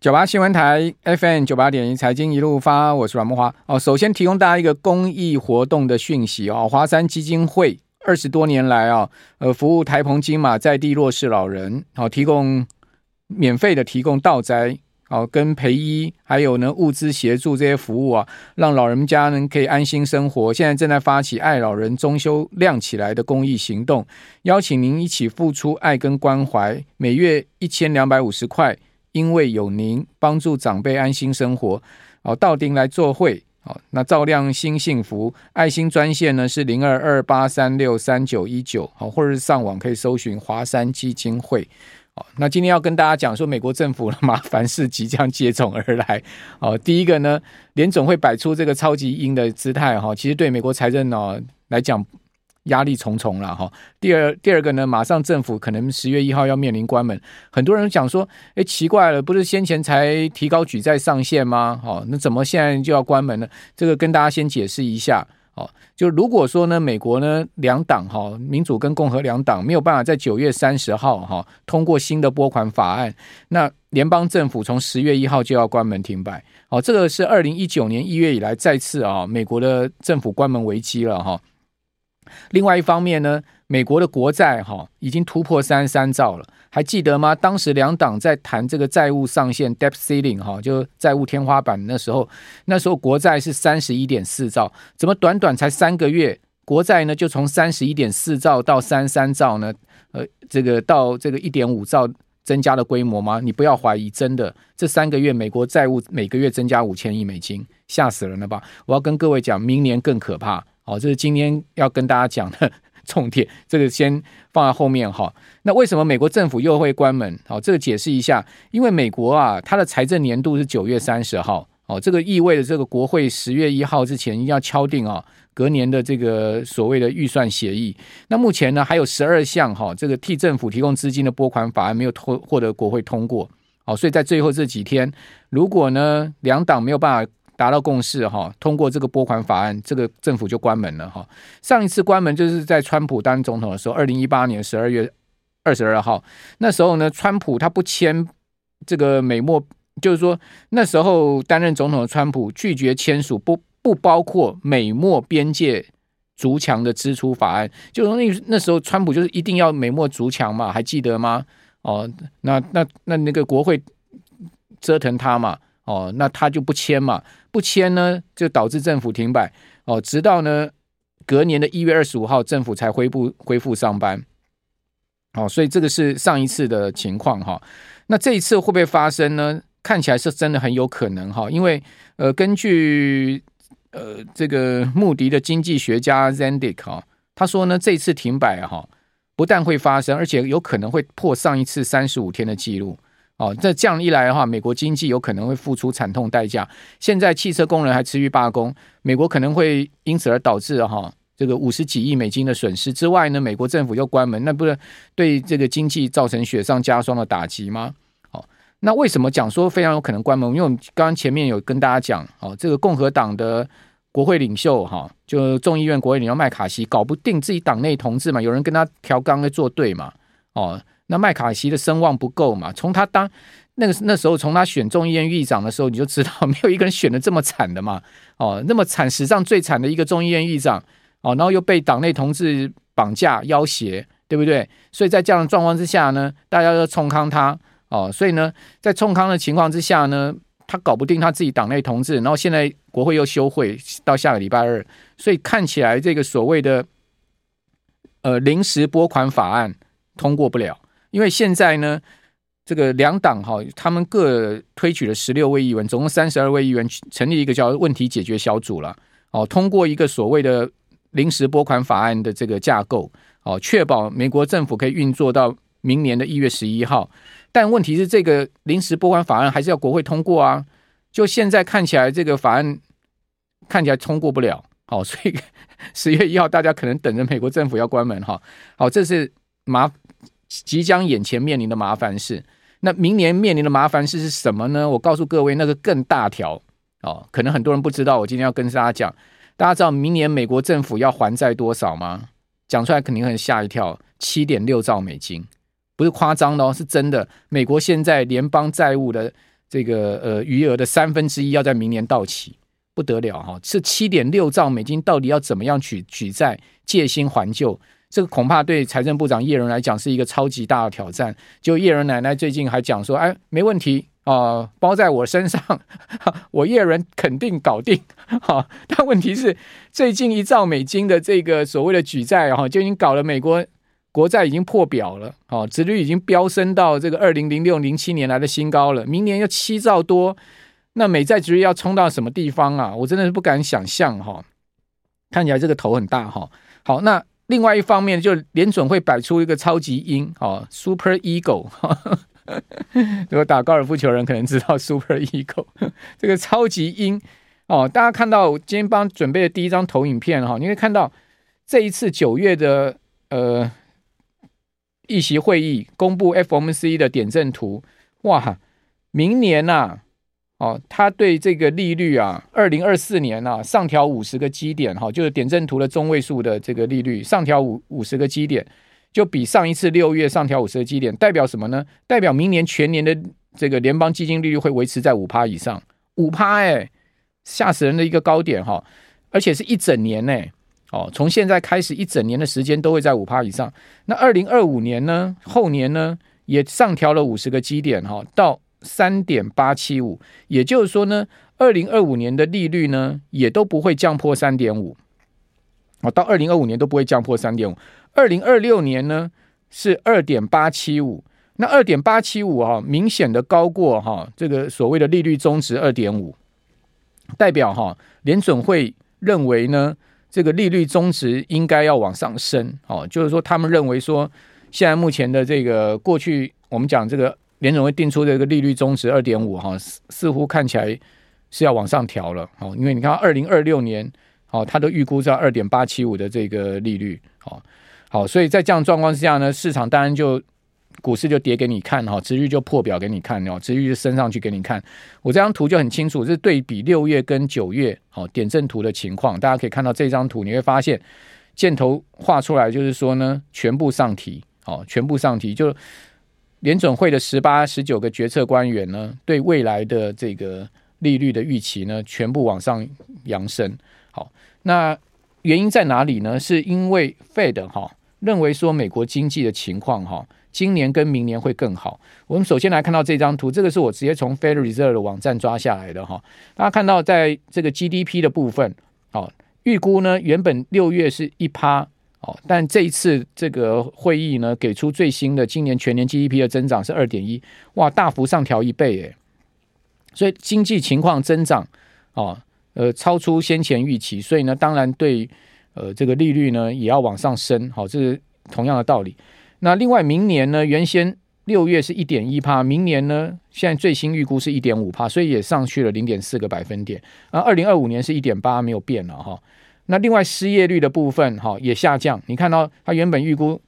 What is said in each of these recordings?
九八新闻台 FM 九八点一财经一路发，我是阮慕华哦。首先提供大家一个公益活动的讯息哦，华山基金会二十多年来啊，呃，服务台澎金马在地弱势老人，好提供免费的提供道斋，好跟陪医，还有呢物资协助这些服务啊，让老人家呢可以安心生活。现在正在发起爱老人中秋亮起来的公益行动，邀请您一起付出爱跟关怀，每月一千两百五十块。因为有您帮助长辈安心生活，哦，到丁来做会，哦，那照亮新幸福爱心专线呢是零二二八三六三九一九，好，或者是上网可以搜寻华山基金会，哦，那今天要跟大家讲说，美国政府的麻烦事即将接踵而来，哦，第一个呢，联总会摆出这个超级鹰的姿态，哈，其实对美国财政呢来讲。压力重重了哈。第二，第二个呢，马上政府可能十月一号要面临关门。很多人讲说，哎，奇怪了，不是先前才提高举债上限吗？哦，那怎么现在就要关门呢？这个跟大家先解释一下。哦，就如果说呢，美国呢两党哈，民主跟共和两党没有办法在九月三十号哈通过新的拨款法案，那联邦政府从十月一号就要关门停摆。哦，这个是二零一九年一月以来再次啊，美国的政府关门危机了哈。另外一方面呢，美国的国债哈已经突破三十三兆了，还记得吗？当时两党在谈这个债务上限 （debt ceiling） 哈，就债务天花板。那时候，那时候国债是三十一点四兆，怎么短短才三个月，国债呢就从三十一点四兆到三十三兆呢？呃，这个到这个一点五兆增加了规模吗？你不要怀疑，真的，这三个月美国债务每个月增加五千亿美金，吓死人了吧？我要跟各位讲，明年更可怕。好，这是今天要跟大家讲的 重点，这个先放在后面哈。那为什么美国政府又会关门？好，这个解释一下，因为美国啊，它的财政年度是九月三十号，哦，这个意味着这个国会十月一号之前一定要敲定啊，隔年的这个所谓的预算协议。那目前呢，还有十二项哈，这个替政府提供资金的拨款法案没有通获得国会通过，好，所以在最后这几天，如果呢两党没有办法。达到共识哈，通过这个拨款法案，这个政府就关门了哈。上一次关门就是在川普当总统的时候，二零一八年十二月二十二号，那时候呢，川普他不签这个美墨，就是说那时候担任总统的川普拒绝签署不不包括美墨边界筑墙的支出法案，就是那那时候川普就是一定要美墨筑墙嘛，还记得吗？哦，那那那那个国会折腾他嘛。哦，那他就不签嘛，不签呢，就导致政府停摆。哦，直到呢隔年的一月二十五号，政府才恢复恢复上班。哦，所以这个是上一次的情况哈。那这一次会不会发生呢？看起来是真的很有可能哈，因为呃，根据呃这个穆迪的经济学家 Zendik 哈，他说呢，这次停摆哈，不但会发生，而且有可能会破上一次三十五天的记录。哦，这这样一来的话，美国经济有可能会付出惨痛代价。现在汽车工人还持续罢工，美国可能会因此而导致哈这个五十几亿美金的损失。之外呢，美国政府又关门，那不是对这个经济造成雪上加霜的打击吗？好，那为什么讲说非常有可能关门？因为我们刚刚前面有跟大家讲，哦，这个共和党的国会领袖哈，就众议院国会领袖麦卡锡搞不定自己党内同志嘛，有人跟他调岗在作对嘛，哦。那麦卡锡的声望不够嘛？从他当那个那时候，从他选众议院议长的时候，你就知道没有一个人选的这么惨的嘛。哦，那么惨，史上最惨的一个众议院议长哦，然后又被党内同志绑架要挟，对不对？所以在这样的状况之下呢，大家要冲康他哦，所以呢，在冲康的情况之下呢，他搞不定他自己党内同志，然后现在国会又休会到下个礼拜二，所以看起来这个所谓的呃临时拨款法案通过不了。因为现在呢，这个两党哈，他们各推举了十六位议员，总共三十二位议员，成立一个叫问题解决小组了。哦，通过一个所谓的临时拨款法案的这个架构，哦，确保美国政府可以运作到明年的一月十一号。但问题是，这个临时拨款法案还是要国会通过啊。就现在看起来，这个法案看起来通过不了。好，所以十月一号大家可能等着美国政府要关门哈。好，这是麻。即将眼前面临的麻烦事，那明年面临的麻烦事是什么呢？我告诉各位，那个更大条哦，可能很多人不知道。我今天要跟大家讲，大家知道明年美国政府要还债多少吗？讲出来肯定很吓一跳，七点六兆美金，不是夸张的哦，是真的。美国现在联邦债务的这个呃余额的三分之一要在明年到期，不得了哈！这七点六兆美金到底要怎么样举举债借新还旧？这个恐怕对财政部长叶伦来讲是一个超级大的挑战。就叶伦奶奶最近还讲说：“哎，没问题啊、包在我身上，我叶伦肯定搞定。”哈，但问题是，最近一兆美金的这个所谓的举债哈，就已经搞了美国国债已经破表了，哦，殖率已经飙升到这个二零零六零七年来的新高了。明年要七兆多，那美债殖率要冲到什么地方啊？我真的是不敢想象哈。看起来这个头很大哈。好，那。另外一方面，就联准会摆出一个超级鹰哦，Super Ego。如果打高尔夫球人可能知道 Super Eagle 这个超级鹰哦。大家看到我今天帮准备的第一张投影片哈，你可以看到这一次九月的呃议席会议公布 FOMC 的点阵图，哇，明年呐、啊。哦，他对这个利率啊，二零二四年啊，上调五十个基点，哈，就是点阵图的中位数的这个利率上调五五十个基点，就比上一次六月上调五十个基点，代表什么呢？代表明年全年的这个联邦基金利率会维持在五趴以上，五趴哎，吓死人的一个高点哈，而且是一整年呢，哦，从现在开始一整年的时间都会在五趴以上。那二零二五年呢，后年呢也上调了五十个基点哈，到。三点八七五，也就是说呢，二零二五年的利率呢，也都不会降破三点五，啊，到二零二五年都不会降破三点五。二零二六年呢是二点八七五，那二点八七五啊，明显的高过哈、这个所谓的利率中值二点五，代表哈、啊、联准会认为呢，这个利率中值应该要往上升，哦、就是说他们认为说，现在目前的这个过去我们讲这个。联总会定出这个利率中值二点五哈，似乎看起来是要往上调了哦，因为你看二零二六年哦，它都预估在二点八七五的这个利率哦，好，所以在这样状况之下呢，市场当然就股市就跌给你看哈，殖利率就破表给你看哦，殖利率就升上去给你看。我这张图就很清楚，是对比六月跟九月哦点阵图的情况，大家可以看到这张图，你会发现箭头画出来就是说呢，全部上提哦，全部上提就。联准会的十八、十九个决策官员呢，对未来的这个利率的预期呢，全部往上扬升。好，那原因在哪里呢？是因为 Fed 哈认为说美国经济的情况哈，今年跟明年会更好。我们首先来看到这张图，这个是我直接从 Fed Reserve 的网站抓下来的哈。大家看到在这个 GDP 的部分，好，预估呢原本六月是一趴。哦，但这一次这个会议呢，给出最新的今年全年 GDP 的增长是二点一，哇，大幅上调一倍诶。所以经济情况增长，哦，呃，超出先前预期，所以呢，当然对呃这个利率呢也要往上升，好，这是同样的道理。那另外明年呢，原先六月是一点一趴，明年呢现在最新预估是一点五趴，所以也上去了零点四个百分点。啊，二零二五年是一点八，没有变了哈。那另外失业率的部分，哈也下降。你看到它原本预估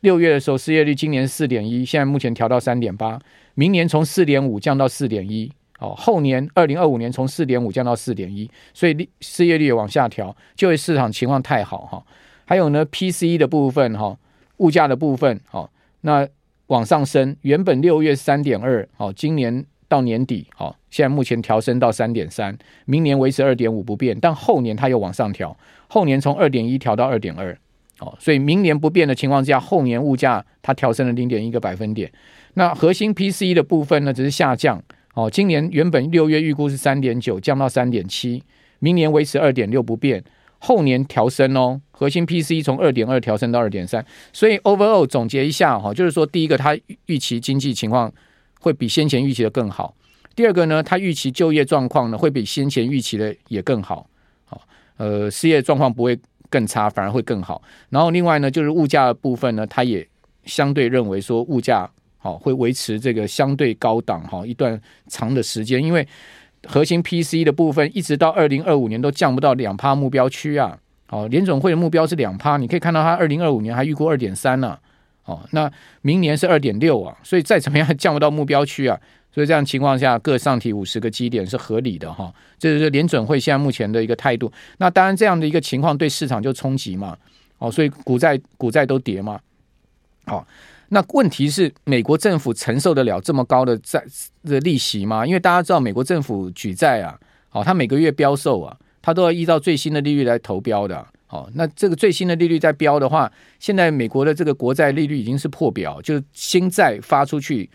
六月的时候失业率今年四点一，现在目前调到三点八，明年从四点五降到四点一，哦，后年二零二五年从四点五降到四点一，所以失业率也往下调，就业市场情况太好哈。还有呢，PCE 的部分哈，物价的部分，好，那往上升，原本六月三点二，好，今年。到年底，好，现在目前调升到三点三，明年维持二点五不变，但后年它又往上调，后年从二点一调到二点二，哦，所以明年不变的情况之下，后年物价它调升了零点一个百分点。那核心 P C 的部分呢，只是下降，哦，今年原本六月预估是三点九，降到三点七，明年维持二点六不变，后年调升哦，核心 PCE 从二点二调升到二点三，所以 overall 总结一下哈，就是说第一个它预期经济情况。会比先前预期的更好。第二个呢，他预期就业状况呢会比先前预期的也更好。好，呃，失业状况不会更差，反而会更好。然后另外呢，就是物价的部分呢，他也相对认为说物价好会维持这个相对高档哈一段长的时间，因为核心 P C 的部分一直到二零二五年都降不到两趴目标区啊。好，联总会的目标是两趴，你可以看到它二零二五年还预估二点三呢。哦，那明年是二点六啊，所以再怎么样降不到目标区啊，所以这样情况下各上提五十个基点是合理的哈，这就是联准会现在目前的一个态度。那当然这样的一个情况对市场就冲击嘛，哦，所以股债股债都跌嘛。好，那问题是，美国政府承受得了这么高的债的利息吗？因为大家知道，美国政府举债啊，哦，他每个月标售啊，他都要依照最新的利率来投标的，哦，那这个最新的利率在飙的话，现在美国的这个国债利率已经是破表，就是新债发出去，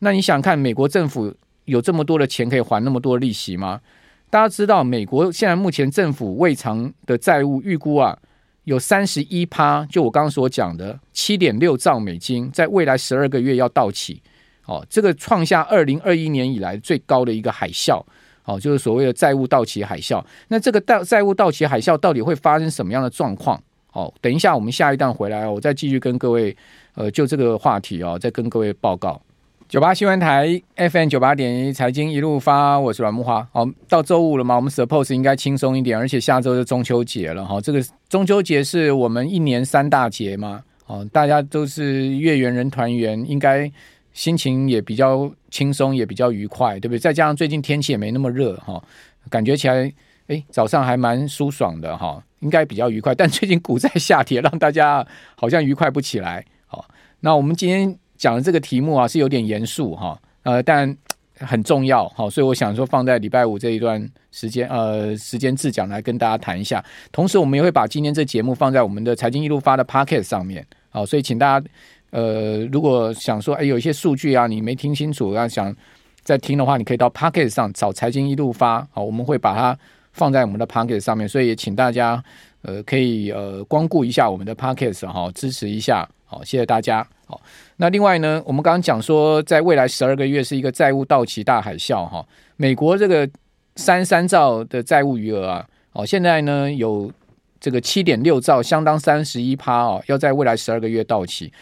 那你想看美国政府有这么多的钱可以还那么多利息吗？大家知道，美国现在目前政府未偿的债务预估啊。有三十一趴，就我刚刚所讲的七点六兆美金，在未来十二个月要到期，哦，这个创下二零二一年以来最高的一个海啸，哦，就是所谓的债务到期海啸。那这个债债务到期海啸到底会发生什么样的状况？哦，等一下我们下一段回来，我再继续跟各位，呃，就这个话题哦，再跟各位报告。九八新闻台 FM 九八点一财经一路发，我是阮慕驊。好，到周五了嘛，我们 suppose 应该轻松一点，而且下周就中秋节了哈。这个中秋节是我们一年三大节嘛，哦，大家都是月圆人团圆，应该心情也比较轻松，也比较愉快，对不对？再加上最近天气也没那么热哈，感觉起来哎早上还蛮舒爽的哈，应该比较愉快。但最近股债下跌，让大家好像愉快不起来。好，那我们今天。讲的这个题目啊是有点严肃哈，呃，但很重要哈，所以我想说放在礼拜五这一段时间，呃，时间自讲来跟大家谈一下。同时，我们也会把今天这节目放在我们的财经一路发的 Pocket 上面，好，所以请大家，呃，如果想说，哎，有一些数据啊，你没听清楚，要想再听的话，你可以到 Podcast 上找财经一路发，好，我们会把它放在我们的 Podcast 上面，所以也请大家，呃，可以呃光顾一下我们的 Podcast 哈，支持一下，好，谢谢大家。好，那另外呢，我们刚刚讲说，在未来十二个月是一个债务到期大海啸哈。美国这个三三兆的债务余额啊，哦，现在呢有这个七点六兆，相当三十一趴哦，要在未来十二个月到期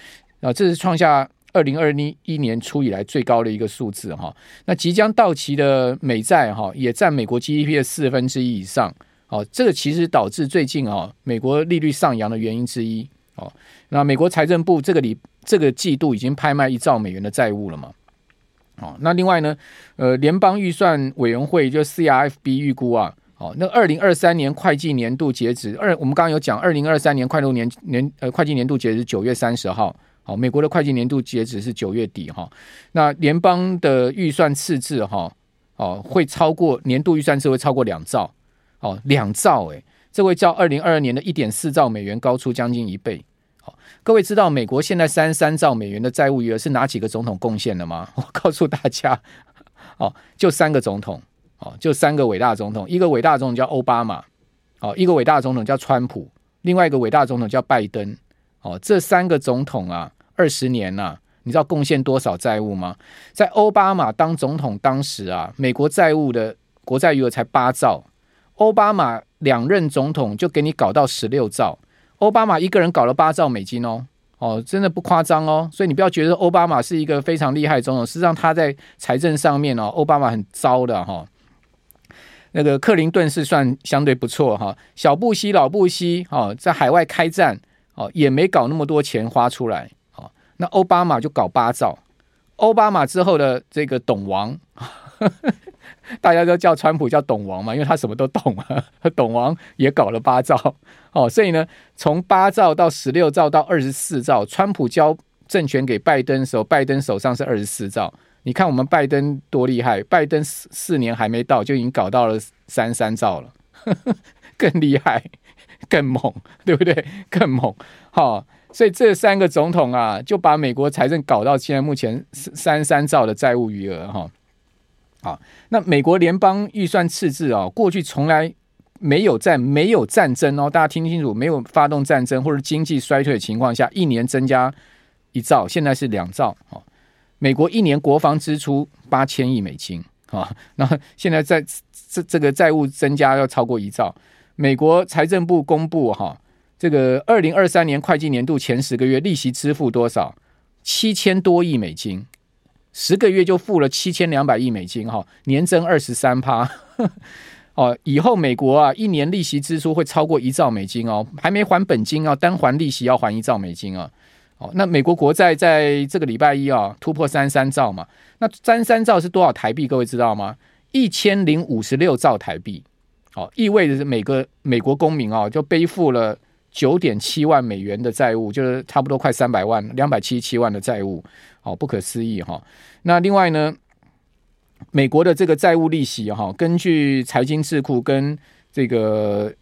啊，这是创下二零二一年初以来最高的一个数字哈。那即将到期的美债哈，也占美国 GDP 的四分之一以上，哦，这个其实导致最近啊，美国利率上扬的原因之一哦。那美国财政部这个礼。这个季度已经拍卖一兆美元的债务了嘛？哦，那另外呢，呃，联邦预算委员会就 CRFB 预估啊，哦，那二零二三年会计年度截止二，我们刚刚有讲，二零二三年会计年年呃会计年度截止九月三十号，好，美国的会计年度截止是九月底哈。那联邦的预算赤字哈，哦，会超过年度预算赤会超过两兆，哦，两兆诶，这会较二零二二年的一点四兆美元高出将近一倍。好各位知道美国现在三十三兆美元的债务余额是哪几个总统贡献的吗？我告诉大家，哦，就三个总统，哦，就三个伟大总统，一个伟大总统叫奥巴马，哦，一个伟大总统叫川普，另外一个伟大总统叫拜登，哦，这三个总统啊，二十年呐、你知道贡献多少债务吗？在奥巴马当总统当时啊，美国债务的国债余额才八兆，奥巴马两任总统就给你搞到十六兆。奥巴马一个人搞了八兆美金哦，哦，真的不夸张哦，所以你不要觉得奥巴马是一个非常厉害总统，实际上他在财政上面哦，奥巴马很糟的哈。那个克林顿是算相对不错哈，小布希、老布希哦，在海外开战哦，也没搞那么多钱花出来，那奥巴马就搞八兆，奥巴马之后的这个董王。大家都叫川普叫董王嘛，因为他什么都懂啊。董王也搞了八兆哦，所以呢，从八兆到十六兆到二十四兆，川普交政权给拜登的时候，拜登手上是二十四兆。你看我们拜登多厉害，拜登四四年还没到就已经搞到了三三兆了，呵 呵更厉害，更猛，对不对？更猛。好、所以这三个总统啊，就把美国财政搞到现在目前三三兆的债务余额哈。好，那美国联邦预算赤字啊，过去从来没有在没有战争哦，大家听清楚，没有发动战争或者经济衰退的情况下，一年增加一兆，现在是两兆。哦，美国一年国防支出八千亿美金啊，那现在在这这个债务增加要超过一兆。美国财政部公布哈，这个二零二三年会计年度前十个月利息支付多少？七千多亿美金。十个月就付了七千两百亿美金，哈，年增二十三趴，哦，以后美国啊，一年利息支出会超过一兆美金哦，还没还本金啊，单还利息要还一兆美金啊，哦，那美国国债在这个礼拜一啊突破三三兆嘛，那三三兆是多少台币？各位知道吗？一千零五十六兆台币，哦，意味着每个美国公民啊就背负了九点七万美元的债务，就是差不多快三百万，两百七十七万的债务，好，不可思议哈。那另外呢，美国的这个债务利息哈，根据财经智库跟这个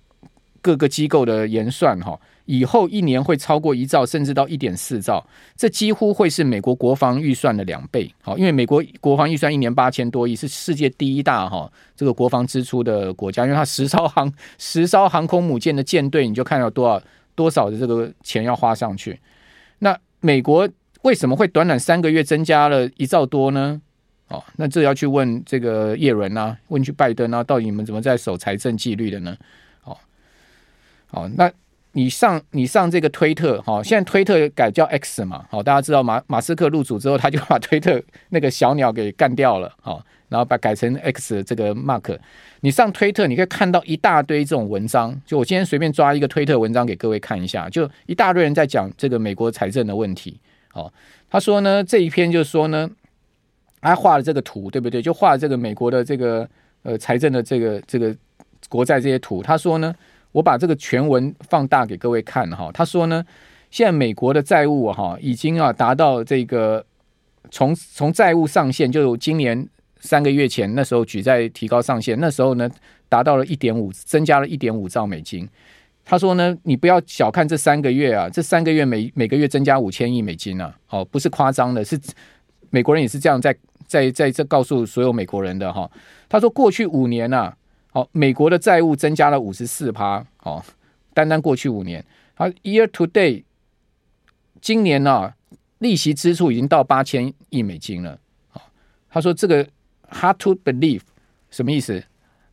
各个机构的研算哈。以后一年会超过一兆，甚至到一点四兆，这几乎会是美国国防预算的两倍。好，因为美国国防预算一年八千多亿，是世界第一大哈这个国防支出的国家。因为它十艘航 十艘航空母舰的舰队，你就看到多少多少的这个钱要花上去。那美国为什么会短短三个月增加了一兆多呢？哦，那这要去问这个叶伦啊，问去拜登啊，到底你们怎么在守财政纪律的呢？哦，好，那。你上你上这个推特哈，现在推特改叫 X 嘛，好，大家知道马马斯克入主之后，他就把推特那个小鸟给干掉了，好，然后把改成 X 这个 Mark。你上推特，你可以看到一大堆这种文章，就我今天随便抓一个推特文章给各位看一下，就一大堆人在讲这个美国财政的问题。好，他说呢，这一篇就是说呢，他画了这个图，对不对？就画了这个美国的这个呃财政的这个这个国债这些图。他说呢。我把这个全文放大给各位看哈，他说呢，现在美国的债务哈已经啊达到这个从从债务上限，就今年三个月前那时候举债提高上限，那时候呢达到了一点五，增加了一点五兆美金。他说呢，你不要小看这三个月啊，这三个月每每个月增加五千亿美金啊，哦，不是夸张的，是美国人也是这样在在在这告诉所有美国人的哈。他说过去五年啊。好，美国的债务增加了五十四趴。好，单单过去五年，好，year to day，今年呢、啊，利息支出已经到八千亿美金了。好，他说这个 hard to believe 什么意思？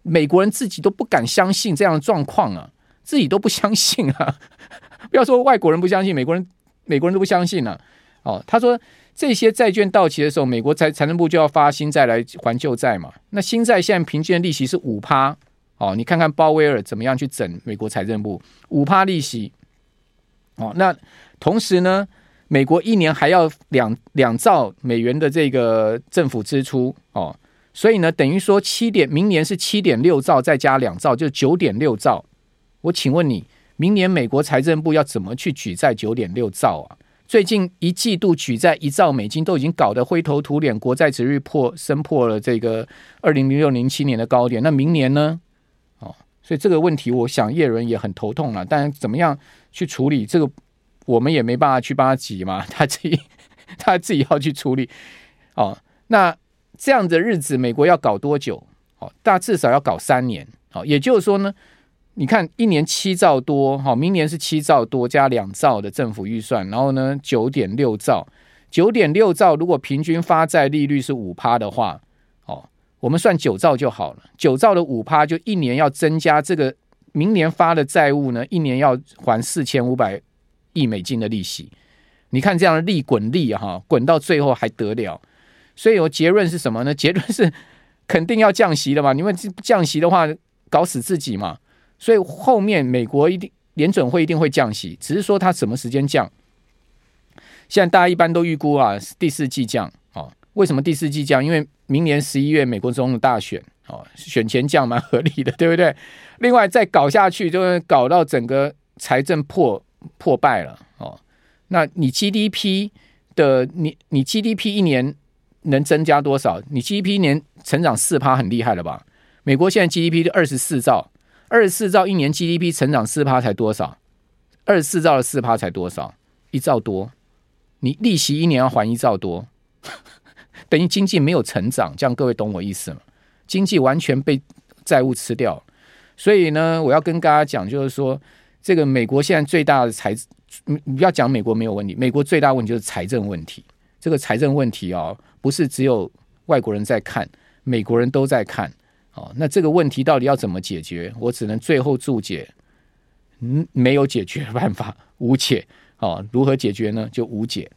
美国人自己都不敢相信这样的状况啊，自己都不相信啊。不要说外国人不相信，美国人美国人都不相信了、啊。哦，他说。这些债券到期的时候，美国财财政部就要发新债来还旧债嘛。那新债现在平均的利息是五趴，哦，你看看鲍威尔怎么样去整美国财政部五趴利息，哦，那同时呢，美国一年还要两两兆美元的这个政府支出，哦，所以呢，等于说七点，明年是七点六兆，再加两兆，就九点六兆。我请问你，明年美国财政部要怎么去举债九点六兆啊？最近一季度举债一兆美金都已经搞得灰头土脸，国债殖率破升破了这个二零零六零七年的高点。那明年呢？哦，所以这个问题，我想叶伦也很头痛了。但怎么样去处理这个，我们也没办法去帮他挤嘛，他自己他自己要去处理。哦，那这样的日子，美国要搞多久？哦，大至少要搞三年。哦，也就是说呢。你看，一年七兆多，好，明年是七兆多加两兆的政府预算，然后呢，九点六兆，九点六兆，如果平均发债利率是五趴的话，哦，我们算九兆就好了，九兆的五趴就一年要增加这个明年发的债务呢，一年要还四千五百亿美金的利息。你看这样的利滚利哈，滚到最后还得了？所以有结论是什么呢？结论是肯定要降息的嘛，因为降息的话，搞死自己嘛。所以后面美国一定联准会一定会降息，只是说它什么时间降。现在大家一般都预估啊，第四季降。哦，为什么第四季降？因为明年十一月美国总统大选，哦，选前降蛮合理的，对不对？另外再搞下去，就会搞到整个财政破破败了。哦，那你 GDP 的你你 GDP 一年能增加多少？你 GDP 一年成长四趴，很厉害了吧？美国现在 GDP 就二十四兆。二十四兆一年 GDP 成长四趴才多少？二十四兆的四趴才多少？一兆多。你利息一年要还一兆多，等于经济没有成长。这样各位懂我意思吗？经济完全被债务吃掉。所以呢，我要跟大家讲，就是说，这个美国现在最大的财，你不要讲美国没有问题，美国最大问题就是财政问题。这个财政问题哦，不是只有外国人在看，美国人都在看。哦，那这个问题到底要怎么解决？我只能最后注解，嗯，没有解决办法，无解。哦，如何解决呢？就无解。